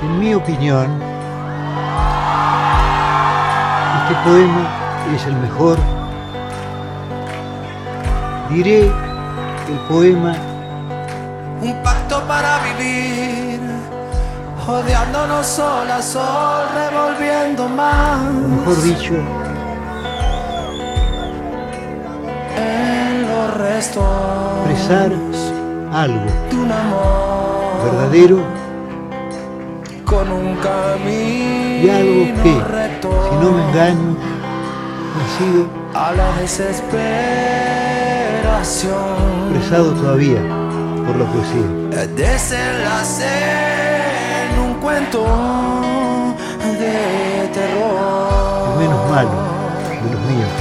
En mi opinión, este poema es el mejor. Diré el poema un pacto para vivir, odiándonos sol a sol, revolviendo más. Mejor dicho, en los restos expresar algo de un amor verdadero con un camino y algo que, si no me engaño, ha sido a la desesperación. expresado todavía por la poesía. Desenlace en un cuento de terror. El menos malo de los míos.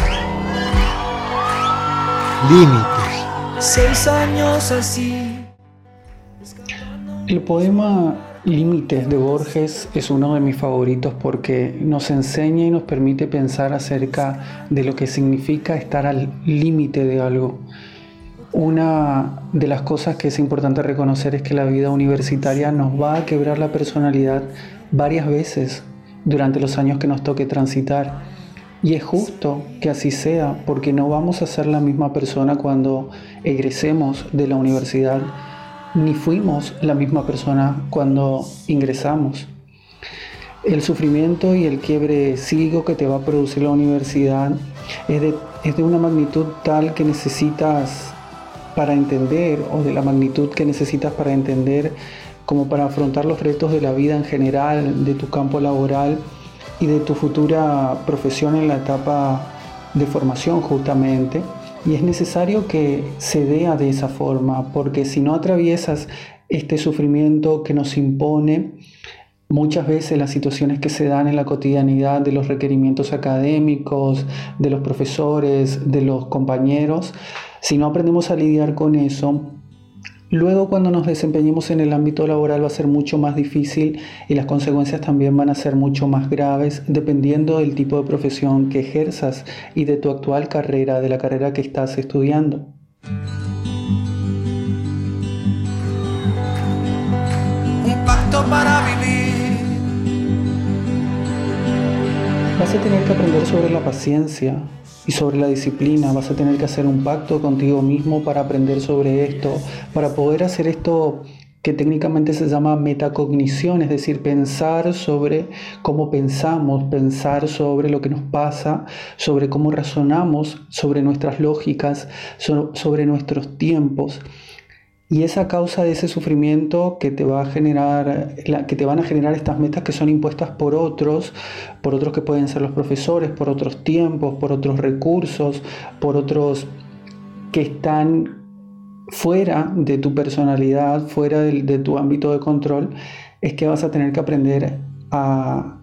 Límites. Seis años así. El poema Límites de Borges es uno de mis favoritos porque nos enseña y nos permite pensar acerca de lo que significa estar al límite de algo. Una de las cosas que es importante reconocer es que la vida universitaria nos va a quebrar la personalidad varias veces durante los años que nos toque transitar. Y es justo que así sea, porque no vamos a ser la misma persona cuando egresemos de la universidad, ni fuimos la misma persona cuando ingresamos. El sufrimiento y el quiebre psíquico que te va a producir la universidad es de, es de una magnitud tal que necesitas para entender o de la magnitud que necesitas para entender como para afrontar los retos de la vida en general, de tu campo laboral y de tu futura profesión en la etapa de formación justamente. Y es necesario que se vea de esa forma, porque si no atraviesas este sufrimiento que nos impone, muchas veces las situaciones que se dan en la cotidianidad de los requerimientos académicos, de los profesores, de los compañeros, si no aprendemos a lidiar con eso, luego cuando nos desempeñemos en el ámbito laboral va a ser mucho más difícil y las consecuencias también van a ser mucho más graves dependiendo del tipo de profesión que ejerzas y de tu actual carrera, de la carrera que estás estudiando. Un pacto para vivir. Vas a tener que aprender sobre la paciencia, y sobre la disciplina. Vas a tener que hacer un pacto contigo mismo para aprender sobre esto, para poder hacer esto que técnicamente se llama metacognición, es decir, pensar sobre cómo pensamos, pensar sobre lo que nos pasa, sobre cómo razonamos, sobre nuestras lógicas, sobre nuestros tiempos. Y esa causa de ese sufrimiento que te va a generar, que te van a generar estas metas que son impuestas por otros, por otros que pueden ser los profesores, por otros tiempos, por otros recursos, por otros que están fuera de tu personalidad, fuera de, tu ámbito de control, es que vas a tener que aprender a,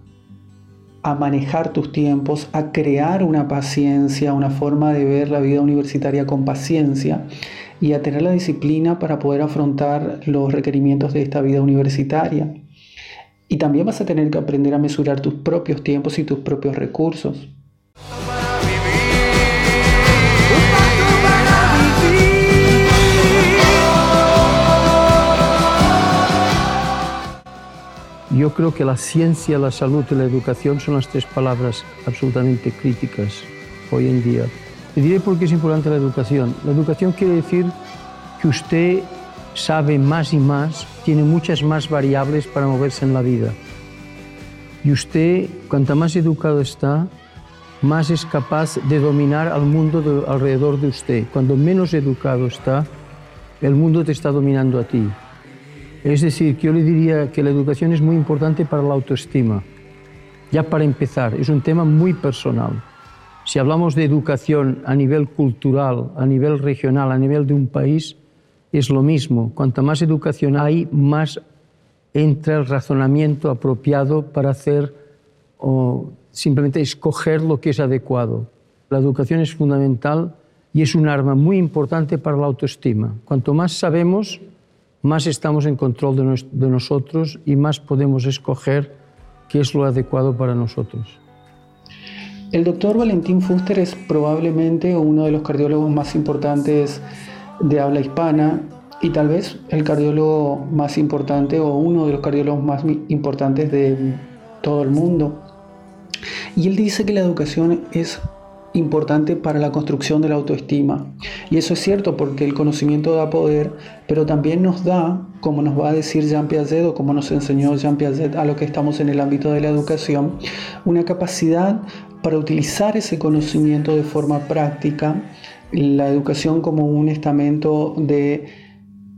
a manejar tus tiempos, a crear una paciencia, una forma de ver la vida universitaria con paciencia y a tener la disciplina para poder afrontar los requerimientos de esta vida universitaria. Y también vas a tener que aprender a mesurar tus propios tiempos y tus propios recursos. Yo creo que la ciencia, la salud y la educación son las tres palabras absolutamente críticas hoy en día. Y diré por qué es importante la educación. La educación quiere decir que usted sabe más y más, tiene muchas más variables para moverse en la vida. Y usted, cuanto más educado está, más es capaz de dominar al mundo alrededor de usted. Cuando menos educado está, el mundo te está dominando a ti. Es decir, que yo le diría que la educación es muy importante para la autoestima. Ya para empezar, es un tema muy personal. Si hablamos de educación a nivel cultural, a nivel regional, a nivel de un país, es lo mismo. Cuanto más educación hay, más entra el razonamiento apropiado para hacer o simplemente escoger lo que es adecuado. La educación es fundamental y es un arma muy importante para la autoestima. Cuanto más sabemos, más estamos en control de, de nosotros y más podemos escoger qué es lo adecuado para nosotros. El doctor Valentín Fuster es probablemente uno de los cardiólogos más importantes de habla hispana y tal vez el cardiólogo más importante o uno de los cardiólogos más importantes de todo el mundo. Y él dice que la educación es importante para la construcción de la autoestima. Y eso es cierto porque el conocimiento da poder, pero también nos da, como nos va a decir Jean Piaget o como nos enseñó Jean Piaget a lo que estamos en el ámbito de la educación, una capacidad para utilizar ese conocimiento de forma práctica, la educación como un estamento de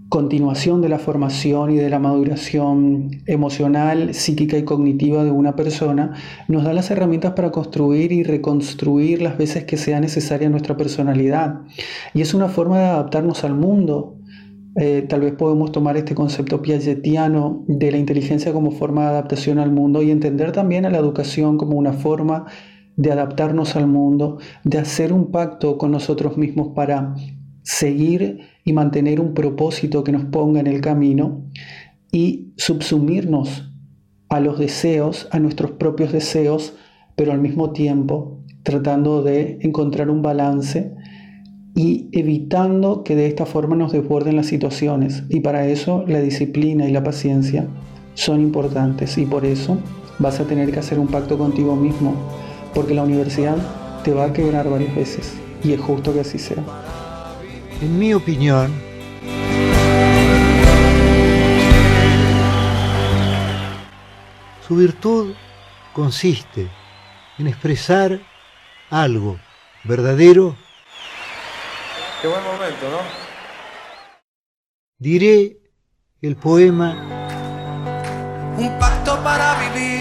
continuación de la formación y de la maduración emocional, psíquica y cognitiva de una persona, nos da las herramientas para construir y reconstruir las veces que sea necesaria nuestra personalidad. Y es una forma de adaptarnos al mundo. Eh, tal vez podemos tomar este concepto piagetiano de la inteligencia como forma de adaptación al mundo y entender también a la educación como una forma de adaptarnos al mundo, de hacer un pacto con nosotros mismos para seguir y mantener un propósito que nos ponga en el camino y subsumirnos a los deseos, a nuestros propios deseos, pero al mismo tiempo tratando de encontrar un balance y evitando que de esta forma nos desborden las situaciones. Y para eso la disciplina y la paciencia son importantes y por eso vas a tener que hacer un pacto contigo mismo, porque la universidad te va a quebrar varias veces y es justo que así sea. En mi opinión, su virtud consiste en expresar algo verdadero. Qué buen momento, ¿no? Diré el poema Un pacto para vivir.